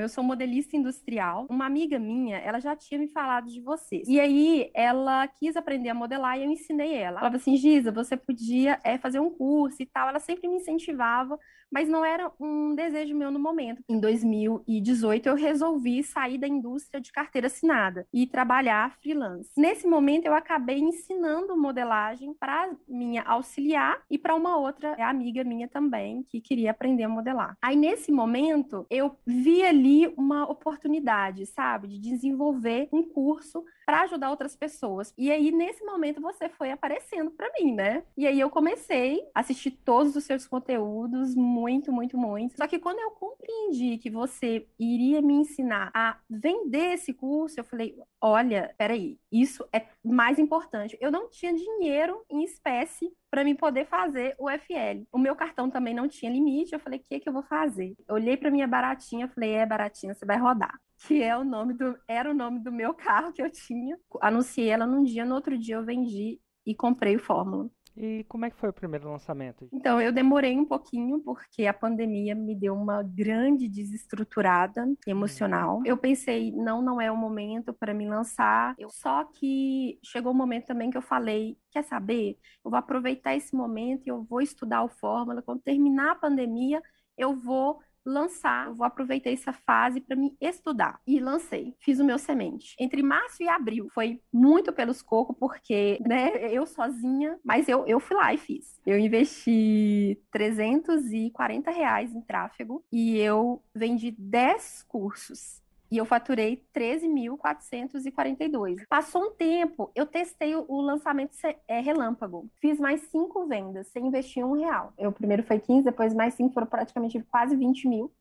Eu sou modelista industrial. Uma amiga minha, ela já tinha me falado de vocês. E aí, ela quis aprender a modelar e eu ensinei ela. Ela falava assim, Giza, você podia é, fazer um curso e tal. Ela sempre me incentivava, mas não era um desejo meu no momento. Em 2018, eu resolvi sair da indústria de carteira assinada e trabalhar freelance. Nesse momento, eu acabei ensinando modelagem para minha auxiliar e para uma outra amiga minha também que queria aprender a modelar. Aí, nesse momento, eu vi ali ali uma oportunidade, sabe, de desenvolver um curso para ajudar outras pessoas. E aí, nesse momento, você foi aparecendo para mim, né? E aí eu comecei a assistir todos os seus conteúdos, muito, muito, muito. Só que quando eu compreendi que você iria me ensinar a vender esse curso, eu falei: olha, peraí, isso é mais importante. Eu não tinha dinheiro em espécie para me poder fazer o FL. O meu cartão também não tinha limite. Eu falei, o que, que eu vou fazer? Olhei para minha baratinha, falei, é baratinha, você vai rodar. Que é o nome do, era o nome do meu carro que eu tinha. Anunciei ela num dia, no outro dia eu vendi e comprei o Fórmula. E como é que foi o primeiro lançamento? Então, eu demorei um pouquinho porque a pandemia me deu uma grande desestruturada emocional. Uhum. Eu pensei, não, não é o momento para me lançar. Eu, só que chegou um momento também que eu falei, quer saber? Eu vou aproveitar esse momento e eu vou estudar o Fórmula. Quando terminar a pandemia, eu vou lançar, eu vou aproveitar essa fase para me estudar. E lancei, fiz o meu semente. Entre março e abril foi muito pelos cocos, porque, né, eu sozinha, mas eu, eu fui lá e fiz. Eu investi 340 reais em tráfego e eu vendi 10 cursos e eu faturei 13.442. Passou um tempo, eu testei o lançamento é, relâmpago. Fiz mais cinco vendas, sem investir um real. Eu primeiro foi 15, depois mais cinco, foram praticamente quase 20 mil.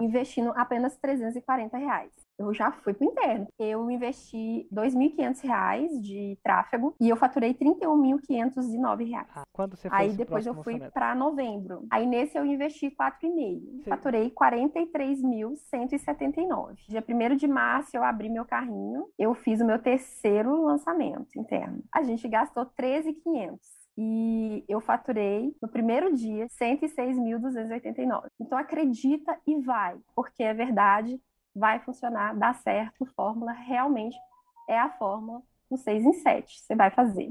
Investindo apenas 340 reais eu já fui pro interno. Eu investi R$ 2.500 de tráfego e eu faturei R$ 31.509. Ah, quando você Aí depois eu fui para novembro. Aí nesse eu investi R$ 4,5. Faturei R$ 43.179. Dia 1 de março eu abri meu carrinho, eu fiz o meu terceiro lançamento interno. A gente gastou R$ 13.500 e eu faturei no primeiro dia 106.289. Então acredita e vai, porque é verdade, vai funcionar, dá certo, fórmula realmente é a fórmula do 6 em 7. Você vai fazer.